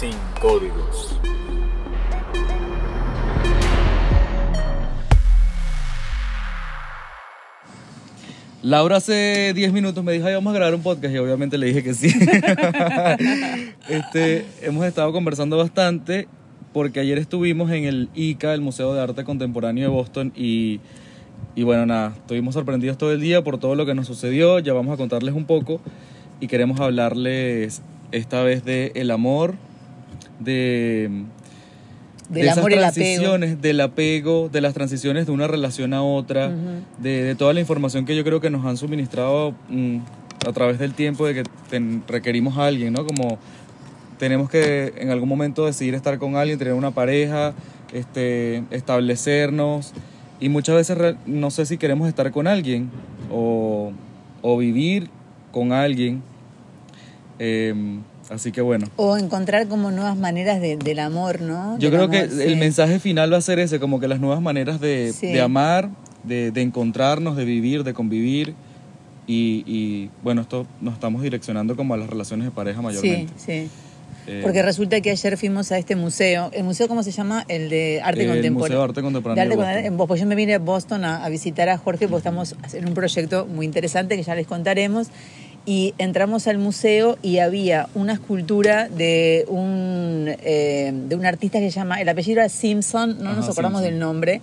sin códigos. Laura hace 10 minutos me dijo, "Ay, vamos a grabar un podcast y obviamente le dije que sí. este, hemos estado conversando bastante porque ayer estuvimos en el ICA, el Museo de Arte Contemporáneo de Boston y, y bueno, nada, estuvimos sorprendidos todo el día por todo lo que nos sucedió, ya vamos a contarles un poco y queremos hablarles esta vez de el amor, de Del de esas amor apego. transiciones, del apego, de las transiciones de una relación a otra, de, de toda la información que yo creo que nos han suministrado mm, a través del tiempo de que ten- requerimos a alguien, ¿no? Como tenemos que en algún momento decidir estar con alguien, tener una pareja, este, establecernos y muchas veces no sé si queremos estar con alguien o, o vivir con alguien. Em, así que bueno. O encontrar como nuevas maneras de- del amor, ¿no? Yo Del creo que sí. el mensaje final va a ser ese, como que las nuevas maneras de, Sí. de amar, de, de encontrarnos, de vivir, de convivir. Y, y, bueno, esto nos estamos direccionando como a las relaciones de pareja Sí, mayormente. sí. Eh, Porque resulta que ayer fuimos a este museo. ¿El museo cómo se llama? El de arte el contemporáneo. Museo de Arte Contemporáneo De arte Boston. Pues yo me vine a Boston a, a visitar a Jorge porque estamos en un proyecto muy interesante que ya les contaremos. Y entramos al museo y había una escultura de un, eh, de un artista que se llama, el apellido era Simpson, no nos acordamos Simpson. del nombre.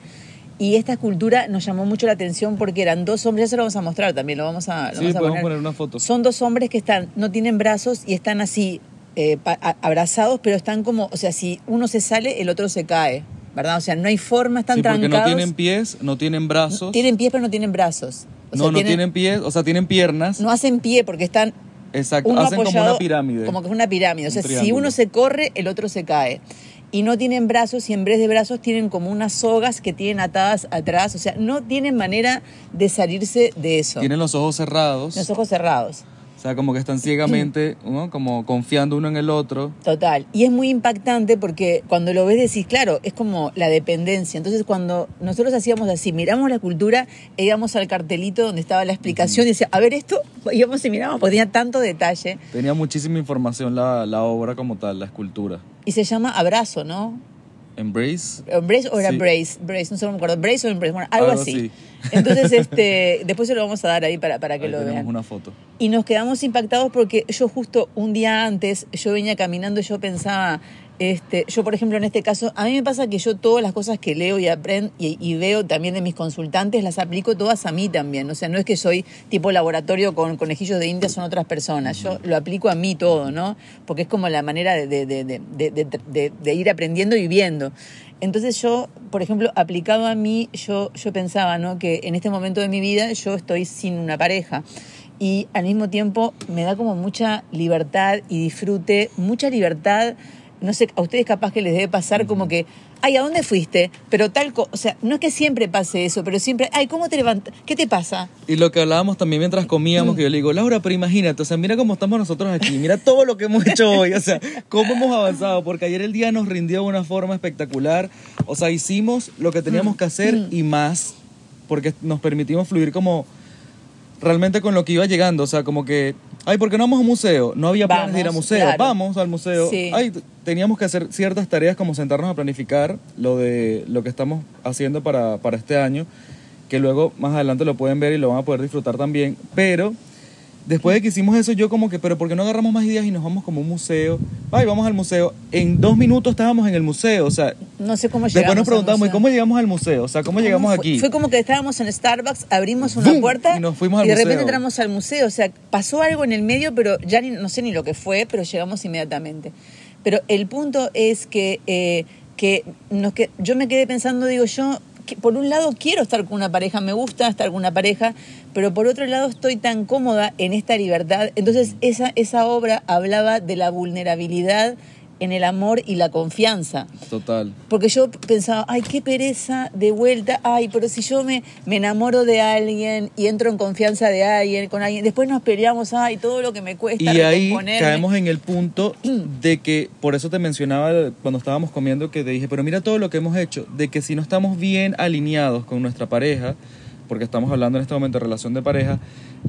Y esta escultura nos llamó mucho la atención porque eran dos hombres, ya se lo vamos a mostrar también, lo vamos a, lo Sí, vamos a poner. poner una foto. Son dos hombres que están, no tienen brazos y están así eh, pa- a- abrazados, pero están como, o sea, si uno se sale, el otro se cae, ¿verdad? O sea, no hay forma, están Sí, porque trancados. no tienen pies, no tienen brazos. Tienen pies, pero no tienen brazos. O no, sea, no tienen pies, o sea, tienen piernas. No hacen pie porque están Exacto, uno hacen como una pirámide. Como que es una pirámide. O Un sea, si uno se corre, el otro se cae. Y no tienen brazos y en vez de brazos tienen como unas sogas que tienen atadas atrás. O sea, no tienen manera de salirse de eso. Tienen los ojos cerrados. Los ojos cerrados. O sea, como que están ciegamente, ¿no? como confiando uno en el otro. Total. Y es muy impactante porque cuando lo ves decís, claro, es como la dependencia. Entonces cuando nosotros hacíamos así, miramos la cultura, e íbamos al cartelito donde estaba la explicación y decía, a ver esto, íbamos y mirábamos, porque tenía tanto detalle. Tenía muchísima información la, la obra como tal, la escultura. Y se llama Abrazo, ¿no? Embrace. Embrace o era Sí. Brace, Brace, no sé, no me acuerdo, Brace o Embrace, bueno, algo, Algo así. así. Entonces, este, después se lo vamos a dar ahí para, para que Ahí lo vean. una foto. Y nos quedamos impactados porque yo justo un día antes, yo venía caminando y yo pensaba, este, yo por ejemplo en este caso, a mí me pasa que yo todas las cosas que leo y aprendo y, veo también de mis consultantes las aplico todas a mí también. O sea, no es que soy tipo laboratorio con conejillos de India, son otras personas. Yo lo aplico a mí todo, ¿no? Porque es como la manera de- de ir aprendiendo y viendo. Entonces yo, por ejemplo, aplicado a mí, yo, yo pensaba, ¿no? Que en este momento de mi vida yo estoy sin una pareja y al mismo tiempo me da como mucha libertad y disfrute, mucha libertad. No sé, a ustedes capaz que les debe pasar como que, ay, ¿a dónde fuiste? Pero tal cosa, o sea, no es que siempre pase eso, pero siempre, ay, ¿cómo te levantas? ¿Qué te pasa? Y lo que hablábamos también mientras comíamos, que yo le digo, Laura, pero imagínate, o sea, mira cómo estamos nosotros aquí, mira todo lo que hemos hecho hoy, o sea, cómo hemos avanzado, porque ayer el día nos rindió de una forma espectacular, o sea, hicimos lo que teníamos que hacer y más, porque nos permitimos fluir como realmente con lo que iba llegando, o sea, como que, ay, ¿por qué no vamos a un museo? No había planes de ir a museo, claro. vamos al museo, Sí. ay, teníamos que hacer ciertas tareas como sentarnos a planificar lo de lo que estamos haciendo para, para este año, que luego más adelante lo pueden ver y lo van a poder disfrutar también, pero después de que hicimos eso yo como que, pero ¿por qué no agarramos más ideas y nos vamos como un museo? Ay, vamos al museo. En dos minutos estábamos en el museo, o sea, No sé cómo llegamos. después nos preguntamos, ¿y museo. cómo llegamos al museo? O sea, ¿cómo llegamos fue? aquí? Fue como que estábamos en Starbucks, abrimos una ¡Bum! puerta Y nos fuimos al y de museo. repente entramos al museo. O sea, pasó algo en el medio, pero ya ni- no sé ni lo que fue, pero llegamos inmediatamente. Pero el punto es que, eh, que, nos que yo me quedé pensando, digo yo, por un lado quiero estar con una pareja, me gusta estar con una pareja, pero por otro lado estoy tan cómoda en esta libertad. Entonces esa, esa obra hablaba de la vulnerabilidad en el amor y la confianza. Total. Porque yo pensaba, ay, qué pereza de vuelta, ay, pero si yo me, me enamoro de alguien y entro en confianza de alguien, con alguien, después nos peleamos, ay, todo lo que me cuesta Y ahí caemos en el punto de que, por eso te mencionaba cuando estábamos comiendo, que te dije, pero mira todo lo que hemos hecho, de que si no estamos bien alineados con nuestra pareja, porque estamos hablando en este momento de relación de pareja,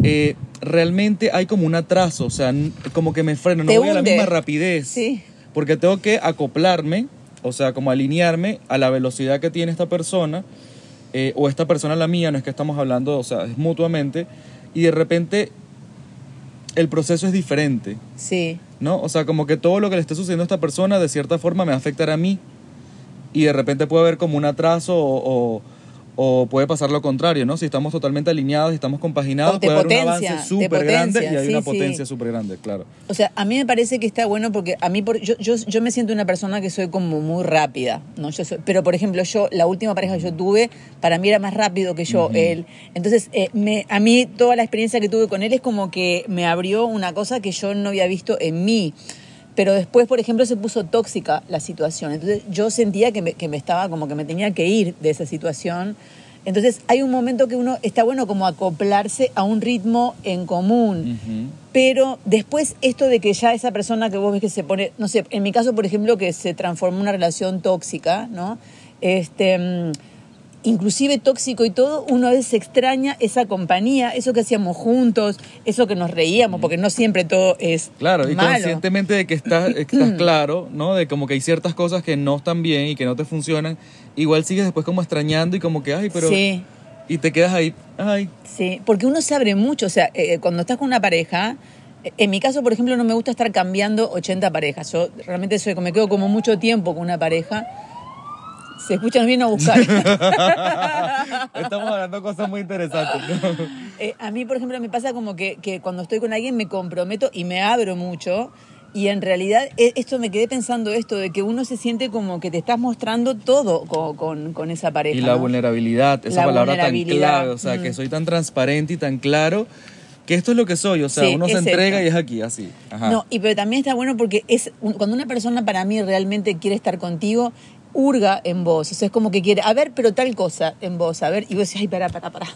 eh, realmente hay como un atraso, o sea, como que me freno, no Te voy a la hunde. misma rapidez. Sí. Porque tengo que acoplarme, o sea, como alinearme a la velocidad que tiene esta persona, eh, o esta persona la mía, no es que estamos hablando, o sea, es mutuamente, y de repente el proceso es diferente, Sí. ¿no? O sea, como que todo lo que le esté sucediendo a esta persona de cierta forma me va a afectar a mí, y de repente puede haber como un atraso o, o- o puede pasar lo contrario, ¿no? Si estamos totalmente alineados y estamos compaginados, puede haber un avance súper grande y hay sí, una potencia súper grande, claro. O sea, a mí me parece que está bueno porque a mí, por, yo, yo, yo me siento una persona que soy como muy rápida, ¿no? Yo soy- pero, por ejemplo, yo, la última pareja que yo tuve, para mí era más rápido que yo, él. Entonces, eh, me, a mí toda la experiencia que tuve con él es como que me abrió una cosa que yo no había visto en mí. Pero después, por ejemplo, se puso tóxica la situación. Entonces, yo sentía que me, que me estaba como que me tenía que ir de esa situación. Entonces, hay un momento que uno está bueno como acoplarse a un ritmo en común. Pero después esto de que ya esa persona que vos ves que se pone, no sé, en mi caso, por ejemplo, que se transformó en una relación tóxica, ¿no? Este, mm, inclusive tóxico y todo, uno a veces extraña esa compañía, eso que hacíamos juntos, eso que nos reíamos, porque no siempre todo es Claro, y malo. conscientemente de que estás, estás claro, ¿no? De como que hay ciertas cosas que no están bien y que no te funcionan, igual sigues después como extrañando y como que, ay, pero... Sí. Y te quedas ahí, ay, Sí, porque uno se abre mucho, o sea, eh, cuando estás con una pareja, eh, en mi caso, por ejemplo, no me gusta estar cambiando 80 parejas. Yo realmente soy, me quedo como mucho tiempo con una pareja. Se escuchan bien a buscar. estamos hablando de cosas muy interesantes, ¿no? Eh, a mí, por ejemplo, me pasa como que, que cuando estoy con alguien me comprometo y me abro mucho. Y en realidad, eh, esto me quedé pensando esto, de que uno se siente como que te estás mostrando todo con, con- con esa pareja. Y la ¿no? vulnerabilidad, esa La palabra tan clave, o sea, que soy tan transparente y tan claro que esto es lo que soy, o sea, Sí, uno se entrega esto. y es aquí, así. Ajá. No, y pero también está bueno porque es cuando una persona para mí realmente quiere estar contigo, hurga en vos. O sea, es como que quiere, a ver, pero tal cosa en vos, a ver, y vos decís, ay, pará, pará, pará.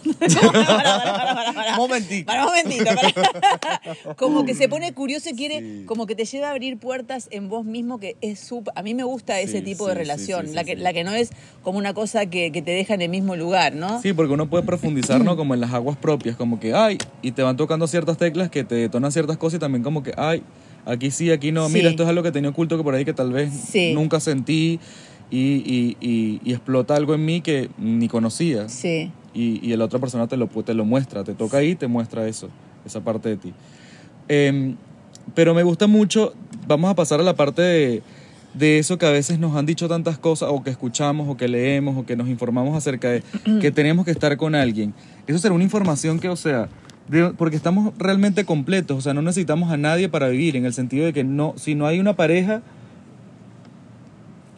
Momentito. Pará, momentito, pará. Como que se pone curioso y quiere, Sí. como que te lleva a abrir puertas en vos mismo, que es súper. A mí me gusta ese Sí, tipo sí, de relación, la, que, la que no es como una cosa que, que te deja en el mismo lugar, ¿no? Sí, porque uno puede profundizar, ¿no? Como en las aguas propias, como que, ay, y te van tocando ciertas teclas que te detonan ciertas cosas y también como que, ay, aquí sí, aquí no, mira, esto es algo que tenía oculto que por ahí que tal vez nunca sentí y, y, y, y explota algo en mí que ni conocía. Sí. y, y la otra persona te lo, te lo muestra, te toca ahí, te muestra eso, esa parte de ti. Em, pero me gusta mucho, vamos a pasar a la parte de, de eso que a veces nos han dicho tantas cosas, o que escuchamos, o que leemos, o que nos informamos acerca de que tenemos que estar con alguien. Eso será una información que, o sea, de- porque estamos realmente completos, o sea, no necesitamos a nadie para vivir, en el sentido de que no, si no hay una pareja,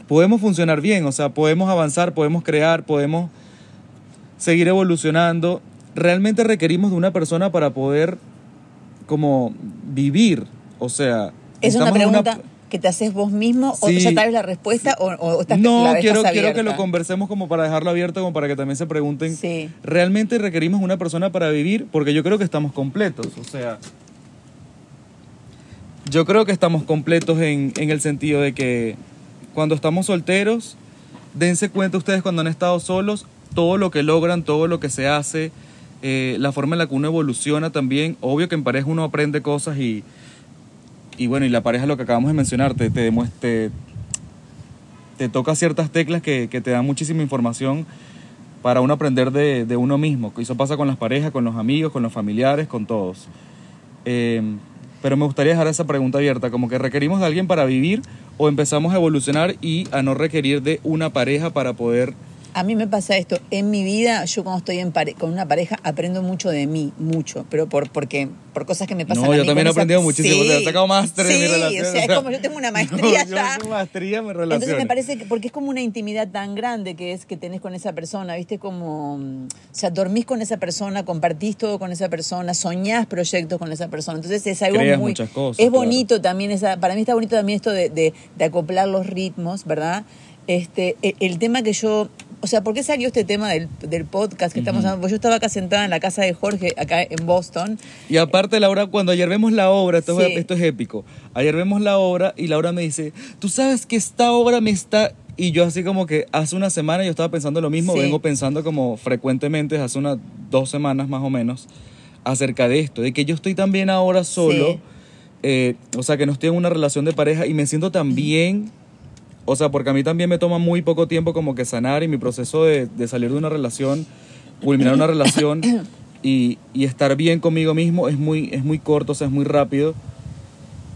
podemos funcionar bien, o sea, podemos avanzar, podemos crear, podemos seguir evolucionando. Realmente requerimos de una persona para poder como vivir, o sea, ¿Es una pregunta que te haces vos mismo o Sí. ya sabes la respuesta o, o estás no, la quiero, que lo conversemos como para dejarlo abierto, como para que también se pregunten. Sí. ¿Realmente requerimos una persona para vivir? Porque yo creo que estamos completos, o sea... Yo creo que estamos completos en, en el sentido de que cuando estamos solteros, dense cuenta ustedes cuando han estado solos, todo lo que logran, todo lo que se hace, eh, la forma en la que uno evoluciona también. Obvio que en pareja uno aprende cosas y, y bueno, y la pareja lo que acabamos de mencionar, te, te, te, te toca ciertas teclas que, que te dan muchísima información para uno aprender de, de uno mismo. Eso pasa con las parejas, con los amigos, con los familiares, con todos. Eh, pero me gustaría dejar esa pregunta abierta, como que requerimos de alguien para vivir o empezamos a evolucionar y a no requerir de una pareja para poder... A mí me pasa esto. En mi vida, yo cuando estoy en pare- con una pareja, aprendo mucho de mí, mucho. Pero por, porque, por cosas que me pasan No, a yo mí también he con esa- aprendido muchísimo. Sí, o sea, he sacado máster en mi sí, relación. o sea, es como yo tengo una maestría No, ya. Yo tengo maestría en mi relación. Entonces me parece que, porque es como una intimidad tan grande que es que tenés con esa persona, ¿viste? Como, mm, o sea, dormís con esa persona, compartís todo con esa persona, soñás proyectos con esa persona. Entonces es algo Creas muy... muchas cosas, es claro. bonito también, esa, para mí está bonito también esto de, de- de acoplar los ritmos, ¿verdad? Este, el, el tema que yo... O sea, ¿por qué salió este tema del, del podcast que estamos hablando? Porque yo estaba acá sentada en la casa de Jorge, acá en Boston, Y aparte, Laura, cuando ayer vemos la obra, esto, es- Sí. esto es épico. Ayer vemos la obra y Laura me dice, tú sabes que esta obra me está... Y yo así como que hace una semana yo estaba pensando lo mismo, Sí. vengo pensando como frecuentemente, hace unas dos semanas más o menos, acerca de esto, de que yo estoy también ahora solo, Sí. eh, o sea, que no estoy en una relación de pareja y me siento tan bien, o sea, porque a mí también me toma muy poco tiempo como que sanar y mi proceso de, de salir de una relación, culminar una relación y, y estar bien conmigo mismo es muy, es muy corto, o sea, es muy rápido.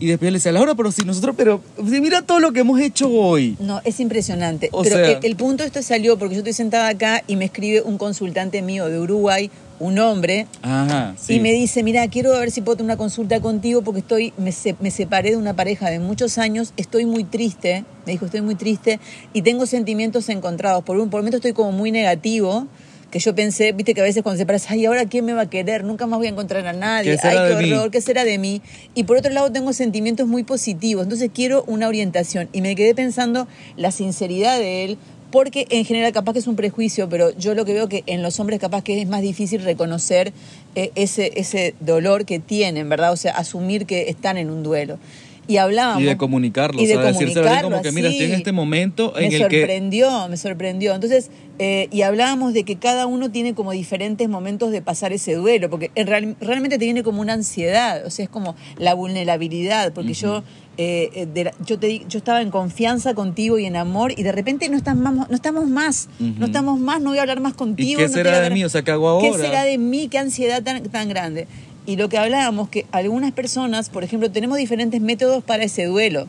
Y después le decía, Laura, pero si nosotros, pero si mira todo lo que hemos hecho hoy. No, es impresionante. O Pero sea- el, el punto esto salió porque yo estoy sentada acá y me escribe un consultante mío de Uruguay, un hombre, Ajá, sí. y me dice, mira, quiero ver si puedo tener una consulta contigo porque estoy, me, se- me separé de una pareja de muchos años, estoy muy triste, me dijo, estoy muy triste y tengo sentimientos encontrados. Por un por un momento estoy como muy negativo, que yo pensé, viste que a veces cuando se separas, ay, ahora quién me va a querer, nunca más voy a encontrar a nadie, ¿Qué será ay, de qué mí? horror, ¿qué será de mí? Y por otro lado tengo sentimientos muy positivos, entonces quiero una orientación. Y me quedé pensando la sinceridad de él, porque en general capaz que es un prejuicio, pero yo lo que veo que en los hombres capaz que es más difícil reconocer eh, ese, ese dolor que tienen, ¿verdad? O sea, asumir que están en un duelo. Y hablábamos... Y de comunicarlo, y de o sea, decírselo así comunicarlo como que, mira, estoy en este momento Me en el que... sorprendió, me sorprendió. Entonces, eh, y hablábamos de que cada uno tiene como diferentes momentos de pasar ese duelo, porque en real- realmente te viene como una ansiedad, o sea, es como la vulnerabilidad, porque yo, eh, eh, de yo, te, yo estaba en confianza contigo y en amor, y de repente no, estamos, no estamos más, no estamos más, no voy a hablar más contigo. qué no será de hablar- mí? O sea, ¿qué hago ¿Qué ahora? será de mí? ¿Qué ansiedad tan, tan grande? Y lo que hablábamos, que algunas personas, por ejemplo, tenemos diferentes métodos para ese duelo.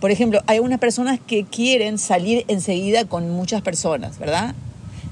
Por ejemplo, hay unas personas que quieren salir enseguida con muchas personas, ¿verdad?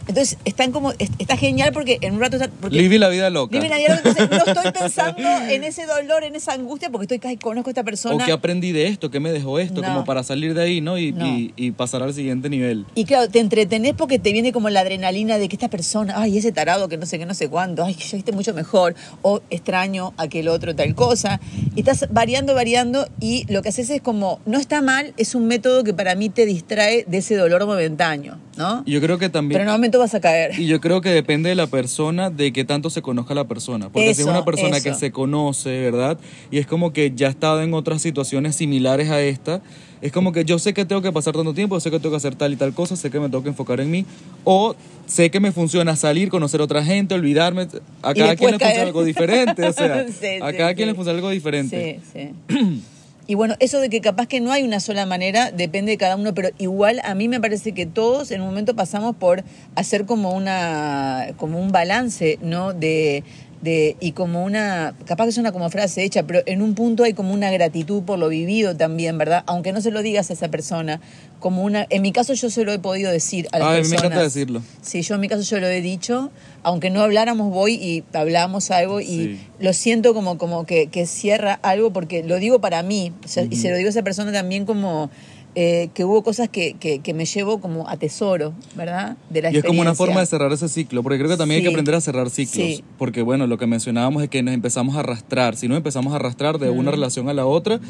Entonces, están como, es- está genial porque en un rato... está- Porque la vida loca. Viven a diario, entonces no estoy pensando en ese dolor, en esa angustia, porque estoy casi conozco a esta O persona. qué aprendí de esto, qué me dejó esto, No. como para salir de ahí, ¿no? Y, No. y- y pasar al siguiente nivel. Y claro, te entretenés porque te viene como la adrenalina de que esta persona, ay, ese tarado que no sé qué, no sé cuánto, ay, que ya viste mucho mejor, o extraño aquel otro tal cosa. Y estás variando, variando, y lo que haces es como, no está mal, es un método que para mí te distrae de ese dolor momentáneo, ¿no? Yo creo que también... Pero un momento vas a caer. Y yo creo que depende de la persona, de qué tanto se conozca la persona. Porque si es Eso, una persona que eso. se conoce, ¿verdad? Y es como que ya ha estado en otras situaciones similares a esta, es como que yo sé que tengo que pasar tanto tiempo, sé que tengo que hacer tal y tal cosa, sé que me tengo que enfocar en mí, o sé que me funciona salir, conocer a otra gente, olvidarme. A cada quien le funciona algo diferente, o sea, Sí, a sí, cada quien sí. le funciona algo diferente. Sí, sí. Y bueno, eso de que capaz que no hay una sola manera, depende de cada uno, pero igual a mí me parece que todos en un momento pasamos por hacer como una como un balance, ¿no? De, de y como una capaz que es una como frase hecha, pero en un punto hay como una gratitud por lo vivido también, ¿verdad? Aunque no se lo digas a esa persona, como una en mi caso yo se lo he podido decir a las Ay, mí me personas. encanta decirlo. Sí, yo en mi caso yo lo he dicho, aunque no habláramos voy y hablamos algo y Sí. lo siento como, como que, que cierra algo porque lo digo para mí o sea, y se lo digo a esa persona también como eh, que hubo cosas que, que, que me llevo como a tesoro, ¿verdad? De la Y es como una forma de cerrar ese ciclo, porque creo que también hay que Sí. aprender a cerrar ciclos, Sí. porque bueno, lo que mencionábamos es que nos empezamos a arrastrar, si no empezamos a arrastrar de una relación a la otra,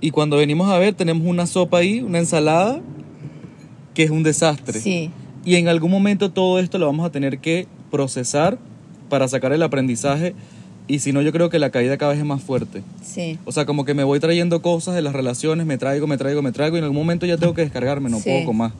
y cuando venimos a ver tenemos una sopa ahí, una ensalada, que es un desastre. Sí, Y en algún momento todo esto lo vamos a tener que procesar para sacar el aprendizaje, y si no yo creo que la caída cada vez es más fuerte. sí. O sea, como que me voy trayendo cosas de las relaciones, me traigo, me traigo, me traigo, y en algún momento ya tengo que descargarme, no Sí. puedo con más.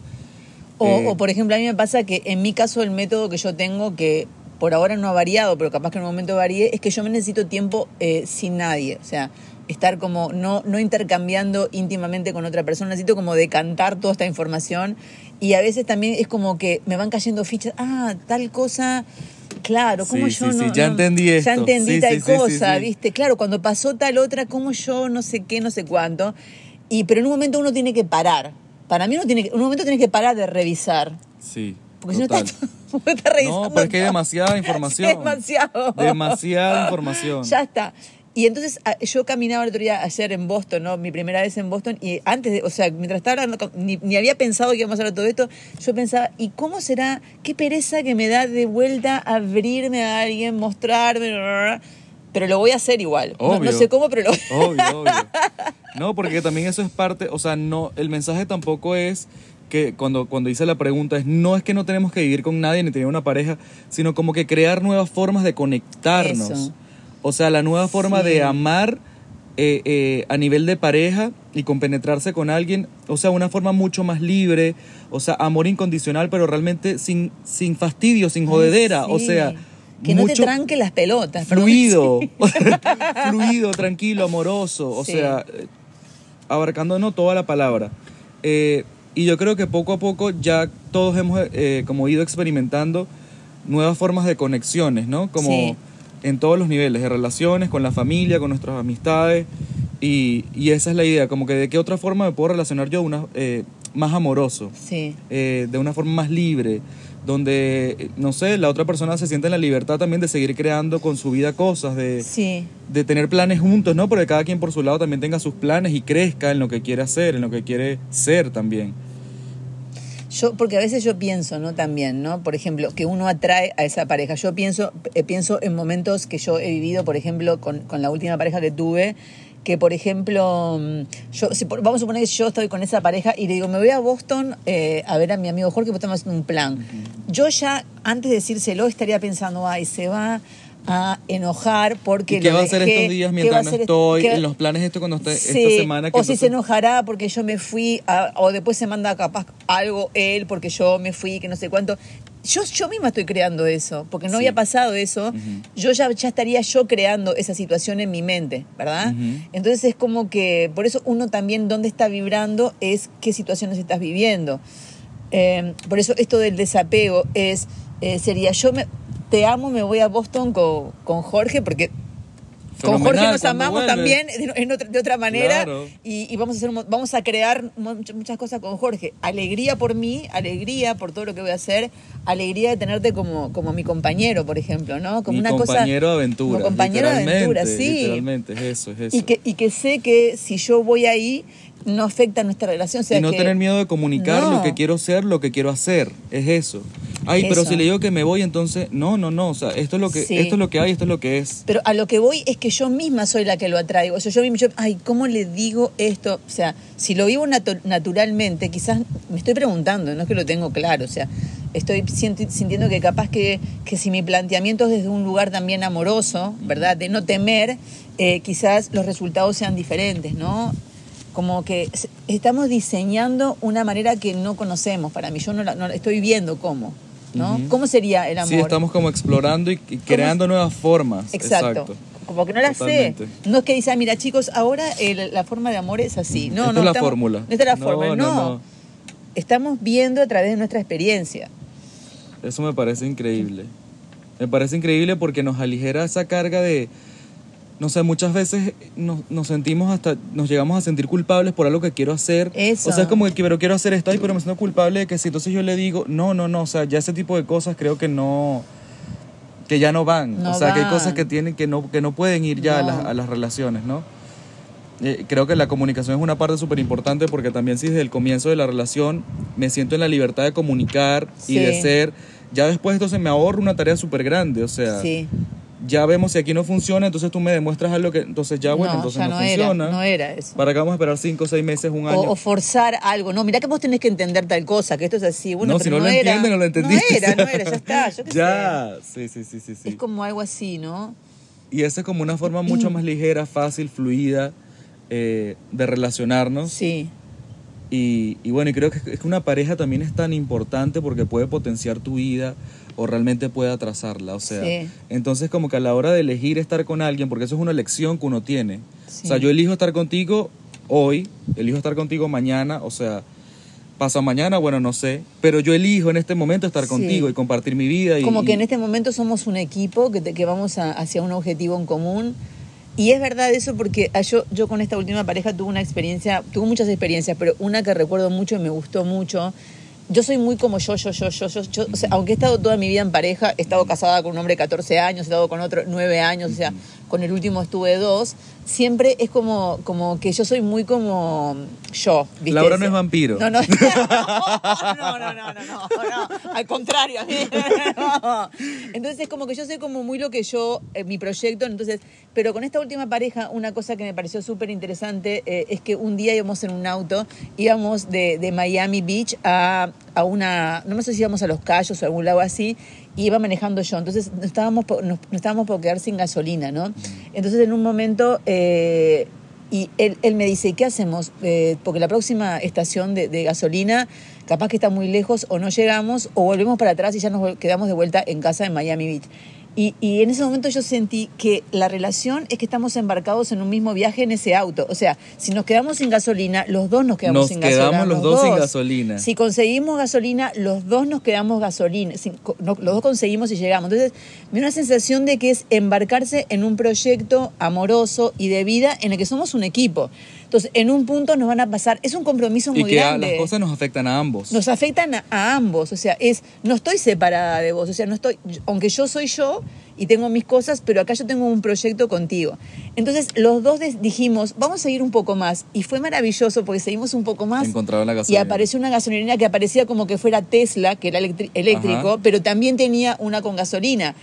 O, Eh, o, por ejemplo, a mí me pasa que en mi caso el método que yo tengo, que por ahora no ha variado, pero capaz que en un momento varíe, es que yo me necesito tiempo eh, sin nadie. O sea, estar como no, no intercambiando íntimamente con otra persona, necesito como decantar toda esta información. Y a veces también es como que me van cayendo fichas, ah, tal cosa. Claro, ¿cómo Sí, yo sí, no, sí, ya no- entendí Ya esto. entendí Sí, tal cosa. ¿viste? Claro, cuando pasó tal otra, ¿cómo yo no sé qué, no sé cuánto? Y, pero en un momento uno tiene que parar. Para mí uno tiene que, en un momento tienes que parar de revisar. Sí. Porque si no estás. No, pero es que hay demasiada información. Demasiado. Demasiada información. Ya está. Y entonces a- yo caminaba el otro día ayer en Boston, ¿no? Mi primera vez en Boston y antes de, o sea, mientras estaba hablando, ni, ni había pensado que íbamos a hablar de todo esto, yo pensaba, ¿y cómo será? Qué pereza que me da de vuelta abrirme a alguien, mostrarme, pero lo voy a hacer igual. No, sé cómo, pero lo Obvio, obvio. No, porque también eso es parte, o sea, no, el mensaje tampoco es que cuando, cuando hice la pregunta es no es que no tenemos que vivir con nadie ni tener una pareja, sino como que crear nuevas formas de conectarnos. Eso. O sea, la nueva forma Sí. de amar eh, eh, a nivel de pareja y compenetrarse con alguien, o sea, una forma mucho más libre, o sea, amor incondicional, pero realmente sin, sin fastidio, sin Ay, jodedera, o sea, Que no te tranque las pelotas. fluido, fluido, tranquilo, amoroso, o Sí. sea, abarcando no toda la palabra. Eh, y yo creo que poco a poco ya todos hemos como ido experimentando nuevas formas de conexiones, ¿no? Como Sí. En todos los niveles, de relaciones, con la familia, con nuestras amistades. Y, y esa es la idea, como que de qué otra forma me puedo relacionar yo una, eh, más amoroso Sí. eh, de una forma más libre, donde, no sé, la otra persona se siente en la libertad también de seguir creando con su vida cosas, de, Sí. de tener planes juntos, ¿no? Porque cada quien por su lado también tenga sus planes y crezca en lo que quiere hacer, en lo que quiere ser también. Yo, porque a veces yo pienso, ¿no? También, ¿no? Por ejemplo, que uno atrae a esa pareja. Yo pienso, eh, pienso en momentos que yo he vivido, por ejemplo, con, con la última pareja que tuve, que por ejemplo, mm, yo, si vamos a suponer que yo estoy con esa pareja y le digo, me voy a Boston eh, a ver a mi amigo Jorge porque estamos haciendo un plan. Yo ya, antes de decírselo, estaría pensando, ay, se va a enojar porque ¿Y qué lo va a hacer estos días mientras no est- estoy? En los planes esto cuando esté, Sí, esta semana que o si se enojará porque yo me fui, a- o después se manda capaz algo él porque yo me fui, que no sé cuánto. Yo, yo misma estoy creando eso, porque no Sí. había pasado eso. Yo ya, ya estaría yo creando esa situación en mi mente, ¿verdad? Entonces es como que, por eso uno también donde está vibrando es qué situaciones estás viviendo. Eh, por eso esto del desapego es, eh, sería, yo me, te amo, me voy a Boston con, con Jorge, porque con Jorge nos amamos vuelves. también de, otra, de otra manera Claro. y, y vamos a hacer vamos a crear muchas, cosas con Jorge alegría por mí alegría por todo lo que voy a hacer alegría de tenerte como, como mi compañero por ejemplo no como Mi una compañero cosa de aventura. como compañero de aventura sí Literalmente, es eso, es eso. y que y que sé que si yo voy ahí no afecta nuestra relación o sea y no que- tener miedo de comunicar No. lo que quiero ser, lo que quiero hacer, es eso. Ay, pero si le digo que me voy, entonces, no, no, no, o sea, esto es lo que Sí. esto es lo que hay, esto es lo que es. Pero a lo que voy es que yo misma soy la que lo atraigo. O sea, yo misma, yo, ay, ¿cómo le digo esto? O sea, si lo vivo natu- naturalmente, quizás me estoy preguntando, no es que lo tengo claro. O sea, estoy sintiendo que capaz que, que si mi planteamiento es desde un lugar también amoroso, ¿verdad? De no temer, eh, quizás los resultados sean diferentes, ¿no? Como que estamos diseñando una manera que no conocemos para mí. Yo no, la, no la- estoy viendo cómo, ¿no? ¿Cómo sería el amor? Sí, estamos como explorando y, y creando nuevas formas. Exacto. Como que no la Totalmente. sé. No es que dice, ah, mira chicos, ahora el- la forma de amor es así. No, Esta no. es la estamos- fórmula. Esta es la No, fórmula. No, no, no. Estamos viendo a través de nuestra experiencia. Eso me parece increíble. Me parece increíble porque nos aligera esa carga de, no sé, muchas veces nos, nos sentimos hasta, nos llegamos a sentir culpables por algo que quiero hacer. Eso. O sea, es como que pero quiero hacer esto, ay, pero me siento culpable de que si entonces yo le digo, no, no, no, o sea, ya ese tipo de cosas creo que no, que ya no van. No o sea, que hay cosas que tienen que no, que no pueden ir ya a, las, a las relaciones, ¿no? Eh, creo que la comunicación es una parte súper importante porque también si desde el comienzo de la relación me siento en la libertad de comunicar y de ser, ya después entonces me ahorro una tarea súper grande, o sea, Sí. Ya vemos si aquí no funciona, entonces tú me demuestras algo que, entonces ya bueno, no, entonces ya no, no, era, funciona. no era eso. ¿Para qué vamos a esperar cinco, seis meses, un año? O, o forzar algo. No, mira que vos tenés que entender tal cosa, que esto es así. Bueno, no, pero si no, no lo era. no lo entendiste. No era, no era, ya está. Yo qué ya, sí, sí, sí, sí, sí. Es como algo así, ¿no? Y esa es como una forma mucho más ligera, fácil, fluida eh, de relacionarnos. Sí. Y, y bueno, y creo que, es que una pareja también es tan importante porque puede potenciar tu vida o realmente puede atrasarla. O sea, Sí. entonces como que a la hora de elegir estar con alguien, porque eso es una elección que uno tiene. Sí. O sea, yo elijo estar contigo hoy, elijo estar contigo mañana, o sea, pasa mañana, bueno, no sé, pero yo elijo en este momento estar Sí. contigo y compartir mi vida. Y, Como que en este momento somos un equipo que, te- que vamos a- hacia un objetivo en común. Y es verdad eso porque ah, yo, yo con esta última pareja tuve una experiencia, tuve muchas experiencias, pero una que recuerdo mucho y me gustó mucho. Yo soy muy como yo, yo, yo, yo, yo, yo. O sea, aunque he estado toda mi vida en pareja, he estado casada con un hombre de 14 años, he estado con otro 9 años, o sea, con el último estuve dos. Siempre es como, como que yo soy muy como yo. ¿viste? Laura no es vampiro. No, no. No, no, no, no, no, no. Al contrario, no. Entonces es como que yo soy como muy lo que yo, eh, mi proyecto, entonces, pero con esta última pareja, una cosa que me pareció súper interesante eh, es que un día íbamos en un auto, íbamos de, de Miami Beach a, a una, no sé si íbamos a Los Cayos o a algún lado así, y iba manejando yo, entonces no estábamos, por- nos, estábamos por quedar sin gasolina, ¿no? Entonces en un momento... eh, y él, él me dice, ¿y qué hacemos? Eh, porque la próxima estación de, de gasolina capaz que está muy lejos o no llegamos o volvemos para atrás y ya nos quedamos de vuelta en casa en Miami Beach. Y, y en ese momento yo sentí que la relación es que estamos embarcados en un mismo viaje en ese auto. O sea, si nos quedamos sin gasolina, los dos nos quedamos Nos sin quedamos gasolina. los dos sin gasolina. Si conseguimos gasolina, los dos nos quedamos gasolina. sin- no, los dos conseguimos y llegamos. Entonces, me da una sensación de que es embarcarse en un proyecto amoroso y de vida en el que somos un equipo. Entonces, en un punto nos van a pasar, es un compromiso Y muy que a- grande las cosas nos afectan a ambos. nos afectan a, a ambos. O sea, es no estoy separada de vos. O sea, no estoy, aunque yo soy yo y tengo mis cosas, pero acá yo tengo un proyecto contigo. Entonces, los dos dijimos, vamos a ir un poco más. Y fue maravilloso porque seguimos un poco más. Encontraron la Y gasolina. apareció una gasolinera que aparecía como que fuera Tesla, que era eléctrico, pero también tenía una con gasolina.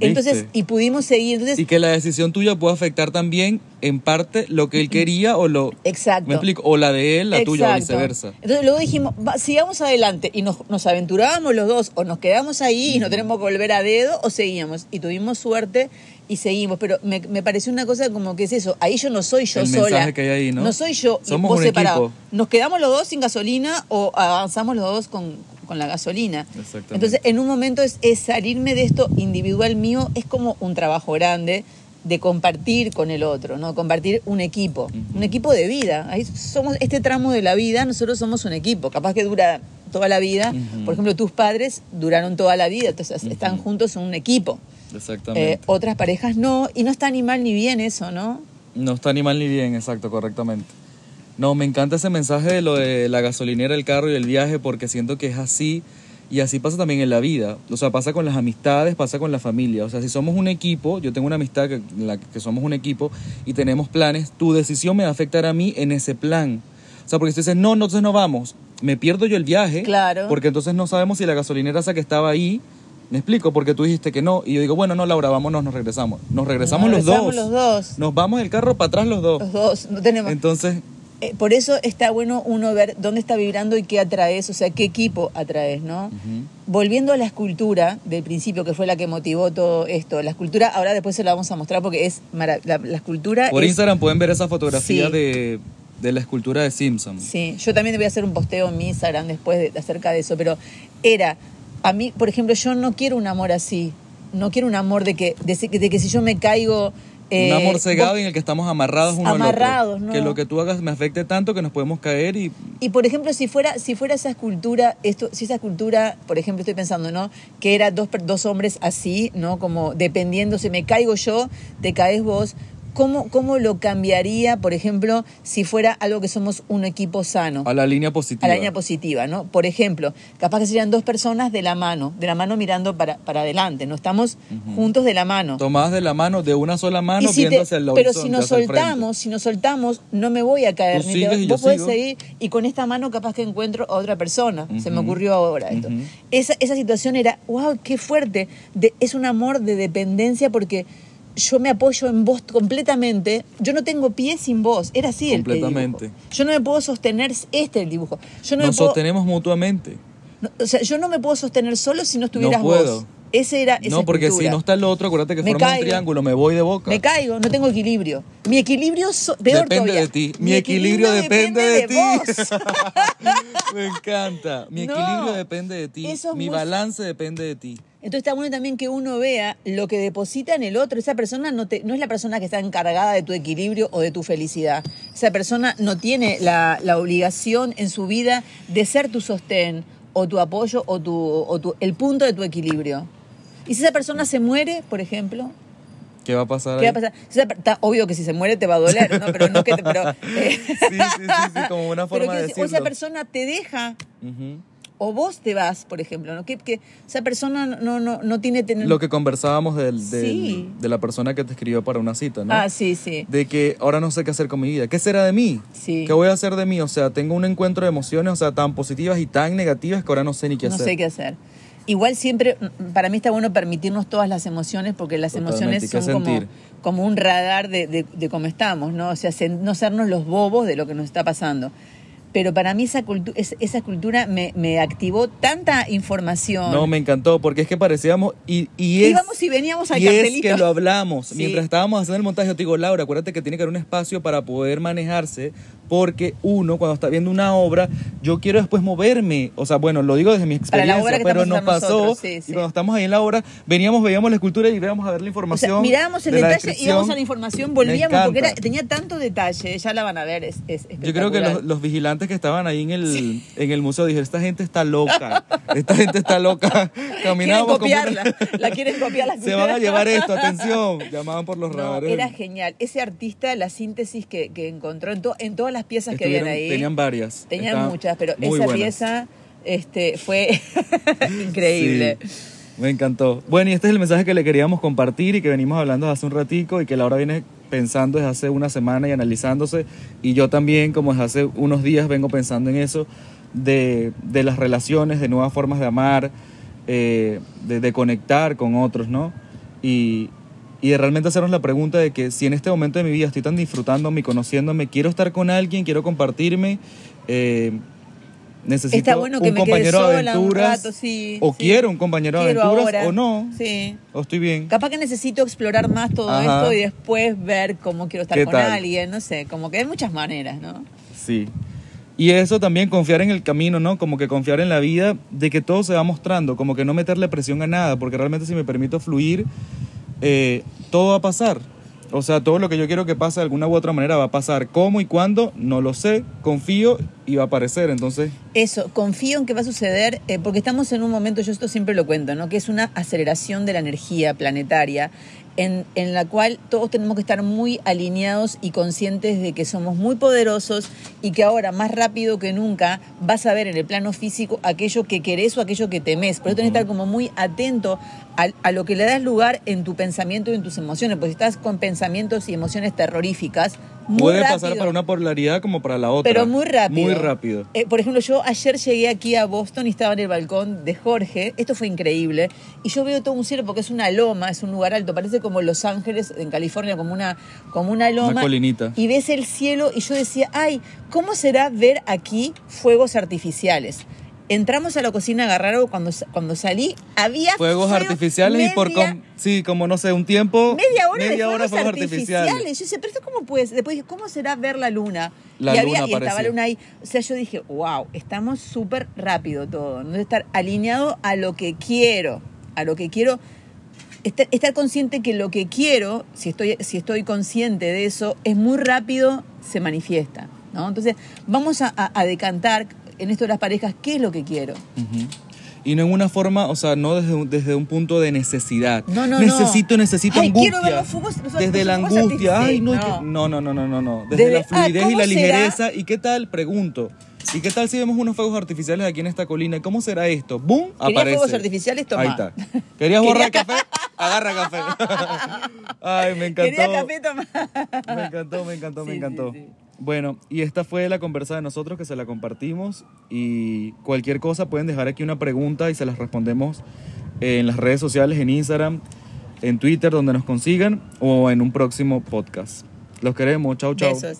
Entonces, y pudimos seguir. Entonces, Y que la decisión tuya puede afectar también, en parte, lo que él quería o lo... Exacto. ¿Me explico? O la de él, la tuya, o viceversa. Entonces luego dijimos, "Va, sigamos adelante y nos, nos aventurábamos los dos o nos quedamos ahí y no tenemos que volver a dedo o seguíamos. Y tuvimos suerte y seguimos. Pero me, me pareció una cosa como que es eso. Ahí yo no soy yo El sola. mensaje que hay ahí, ¿no? soy yo y Somos vos un separado. equipo. Nos quedamos los dos sin gasolina o avanzamos los dos con, con la gasolina. Entonces en un momento es, es salirme de esto individual mío, es como un trabajo grande de compartir con el otro, ¿no? Compartir un equipo, un equipo de vida. Ahí somos este tramo de la vida, nosotros somos un equipo, capaz que dura toda la vida. Por ejemplo, tus padres duraron toda la vida, entonces están juntos en un equipo. Exactamente. Eh, otras parejas no, y no está ni mal ni bien eso, ¿no? No está ni mal ni bien, exacto, correctamente. No, me encanta ese mensaje de lo de la gasolinera, el carro y el viaje, porque siento que es así y así pasa también en la vida. O sea, pasa con las amistades, pasa con la familia. O sea, si somos un equipo, yo tengo una amistad que, en la que somos un equipo y tenemos planes, tu decisión me va a afectar a mí en ese plan. O sea, porque si tú dices, no, no, entonces no vamos, me pierdo yo el viaje. Claro. Porque entonces no sabemos si la gasolinera esa que estaba ahí, me explico, porque tú dijiste que no. Y yo digo, bueno, no, Laura, vámonos, nos regresamos. Nos regresamos Nos los regresamos dos. los dos. Nos vamos el carro para atrás los dos. Los dos, no tenemos... Entonces, Eh, por eso está bueno uno ver dónde está vibrando y qué atraes, o sea, qué equipo atraes, ¿no? Volviendo a la escultura del principio, que fue la que motivó todo esto. La escultura, ahora después se la vamos a mostrar porque es la, la escultura. por es- Instagram pueden ver esa fotografía Sí. de, de la escultura de Simpson. Sí, yo también voy a hacer un posteo en mi Instagram después de, acerca de eso, pero era, a mí, por ejemplo, yo no quiero un amor así. No quiero un amor de que, de, de que si yo me caigo. Eh, un amor cegado vos- en el que estamos amarrados uno al Amarrados, otro. ¿no? Que lo que tú hagas me afecte tanto que nos podemos caer y Y por ejemplo, si fuera, si fuera esa escultura, esto, si esa escultura, por ejemplo, estoy pensando, ¿no? Que era dos, dos hombres así, ¿no? Como dependiendo, si me caigo yo, te caes vos. ¿Cómo, ¿Cómo lo cambiaría, por ejemplo, si fuera algo que somos un equipo sano? a la línea positiva. a la línea positiva, ¿no? Por ejemplo, capaz que serían dos personas de la mano, de la mano mirando para, para adelante, no estamos juntos de la mano. Tomadas de la mano, de una sola mano, si viendo te- hacia el pero si nos soltamos, si nos soltamos, no me voy a caer. Tú ni te- vos podés sigo. seguir y con esta mano capaz que encuentro a otra persona. Se me ocurrió ahora esto. Esa, esa situación era, wow, qué fuerte. De- es un amor de dependencia porque yo me apoyo en vos completamente. Yo no tengo pie sin vos. Era así el Completamente. Yo no me puedo sostener, este es el dibujo. Yo no me Nos puedo, sostenemos mutuamente. no, o sea, yo no me puedo sostener solo si no estuvieras puedo. vos. Ese era esa no, porque si escultura. no está el otro, acuérdate que Me forma caigo. un triángulo, me voy de boca. Me caigo, no tengo equilibrio. Mi equilibrio, so- peor Depende todavía. de ti. Mi equilibrio depende de ti. me encanta. Mi No, equilibrio depende de ti. Mi balance depende de ti. Entonces está bueno también que uno vea lo que deposita en el otro. Esa persona no, te, no es la persona que está encargada de tu equilibrio o de tu felicidad. Esa persona no tiene la, la obligación en su vida de ser tu sostén o tu apoyo o, tu, o tu, el punto de tu equilibrio. Y si esa persona se muere, por ejemplo, ¿Qué va a pasar ¿qué va a pasar? Está obvio que si se muere te va a doler, ¿no? Pero no que te, pero, eh, Sí, sí, sí, sí, como una pero forma que de o esa persona te deja. O vos te vas, por ejemplo, ¿no? Que, que esa persona no, no, no tiene... tener- Lo que conversábamos del, del- Sí. de la persona que te escribió para una cita, ¿no? Ah, sí, sí. De que ahora no sé qué hacer con mi vida. ¿Qué será de mí? Sí. ¿Qué voy a hacer de mí? O sea, tengo un encuentro de emociones, o sea, tan positivas y tan negativas que ahora no sé ni qué no hacer. sé qué hacer. Igual siempre, mm, para mí está bueno permitirnos todas las emociones porque las Totalmente, emociones ¿qué son como, como un radar de, de- de cómo estamos, ¿no? O sea, no sernos los bobos de lo que nos está pasando. Pero para mí esa, cultu- es- esa cultura me, me activó tanta información. No, me encantó, porque es que parecíamos. Y, y es, Íbamos y veníamos al y es que lo hablamos. Sí. Mientras estábamos haciendo el montaje, yo te digo, Laura, acuérdate que tiene que haber un espacio para poder manejarse porque uno cuando está viendo una obra, yo quiero después moverme, o sea, bueno, lo digo desde mi experiencia, pero nos pasó nosotros, sí, sí. y cuando estamos ahí en la obra, veníamos, veíamos la escultura y íbamos a ver la O sea, información. mirábamos el de detalle, íbamos a la información, volvíamos, porque era, tenía tanto detalle, ya la van a ver, es, es Yo creo que los, los vigilantes que estaban ahí en el, en el museo dijeron, esta gente está loca, esta gente está loca. Quieren Caminábamos como- copiarla, la quieren copiar la Se van a llevar esto, atención. Llamaban por los No, radares. era genial. Ese artista, la síntesis que, que encontró en, to- en todas las piezas que habían ahí. Tenían varias. Tenían Estaban muchas, pero esa buenas. pieza este, fue increíble. Sí, me encantó. Bueno, y este es el mensaje que le queríamos compartir y que venimos hablando hace un ratico y que Laura viene pensando desde hace una semana y analizándose. Y yo también, como desde hace unos días, vengo pensando en eso, de, de las relaciones, de nuevas formas de amar, eh, de, de conectar con otros, ¿no? Y, y de realmente hacernos la pregunta de que si en este momento de mi vida estoy tan disfrutándome y conociéndome, quiero estar con alguien, quiero compartirme, eh, necesito Está bueno que un me compañero de aventuras, rato, sí, o sí. quiero un compañero de aventuras ahora. o no, Sí. o estoy bien. Capaz que necesito explorar más todo Ajá. esto y después ver cómo quiero estar ¿Qué con tal? alguien, no sé, como que hay muchas maneras, ¿no? Sí. Y eso también, confiar en el camino, ¿no? Como que confiar en la vida, de que todo se va mostrando, como que no meterle presión a nada, porque realmente si me permito fluir, eh, todo va a pasar. O sea, todo lo que yo quiero que pase de alguna u otra manera va a pasar. ¿Cómo y cuándo? No lo sé. Confío y va a aparecer. Entonces, Eso, confío en que va a suceder, eh, porque estamos en un momento, yo esto siempre lo cuento, ¿no? que es una aceleración de la energía planetaria, en, en la cual todos tenemos que estar muy alineados y conscientes de que somos muy poderosos y que ahora, más rápido que nunca, vas a ver en el plano físico aquello que querés o aquello que temés. Por eso tenés que estar como muy atento a, a lo que le das lugar en tu pensamiento y en tus emociones, porque si estás con pensamientos y emociones terroríficas, muy puede rápido, pasar para una polaridad como para la otra. pero muy rápido. Muy rápido. Eh, por ejemplo, yo ayer llegué aquí a Boston y estaba en el balcón de Jorge. Esto fue increíble. Y yo veo todo un cielo porque es una loma, es un lugar alto. Parece como Los Ángeles en California, como una, como una loma. Una colinita. Y ves el cielo y yo decía, ay, ¿cómo será ver aquí fuegos artificiales? Entramos a la cocina a agarrar algo. Cuando, cuando salí, había Fuegos fuego- artificiales y por... media- com- sí, como no sé, un tiempo... Media hora de hora fuegos artificiales. Yo decía, pero esto cómo puede? Después dije, ¿cómo será ver la luna? La y, luna había, y estaba la luna ahí. O sea, yo dije, wow, estamos súper rápido todo. No estar alineado a lo que quiero, a lo que quiero. Estar, estar consciente que lo que quiero, si estoy, si estoy consciente de eso, es muy rápido, se manifiesta. ¿no? Entonces, vamos a, a- a decantar en esto de las parejas, ¿qué es lo que quiero? Y no en una forma, o sea, no desde un, desde un punto de necesidad. No, no, no. necesito, necesito Ay, angustia. quiero ver los fuegos- los- desde la angustia. Ay, no, no, no, no, no, no, no. Desde, Desde- la ah, fluidez y ¿cómo la será? ligereza. ¿Y qué tal? Pregunto. ¿Y qué tal si vemos unos fuegos artificiales aquí en esta colina? ¿Cómo será esto? ¡Boom! ¿Querías Aparece. fuegos artificiales? Toma. Ahí está. ¿Querías borrar Quería- café? Agarra café. Ay, me encantó. Quería café, toma. Me encantó, me encantó, me encantó. sí, sí. Bueno, y esta fue la conversa de nosotros que se la compartimos y cualquier cosa pueden dejar aquí una pregunta y se las respondemos en las redes sociales, en Instagram, en Twitter, donde nos consigan o en un próximo podcast. Los queremos, chau, chau. Besos.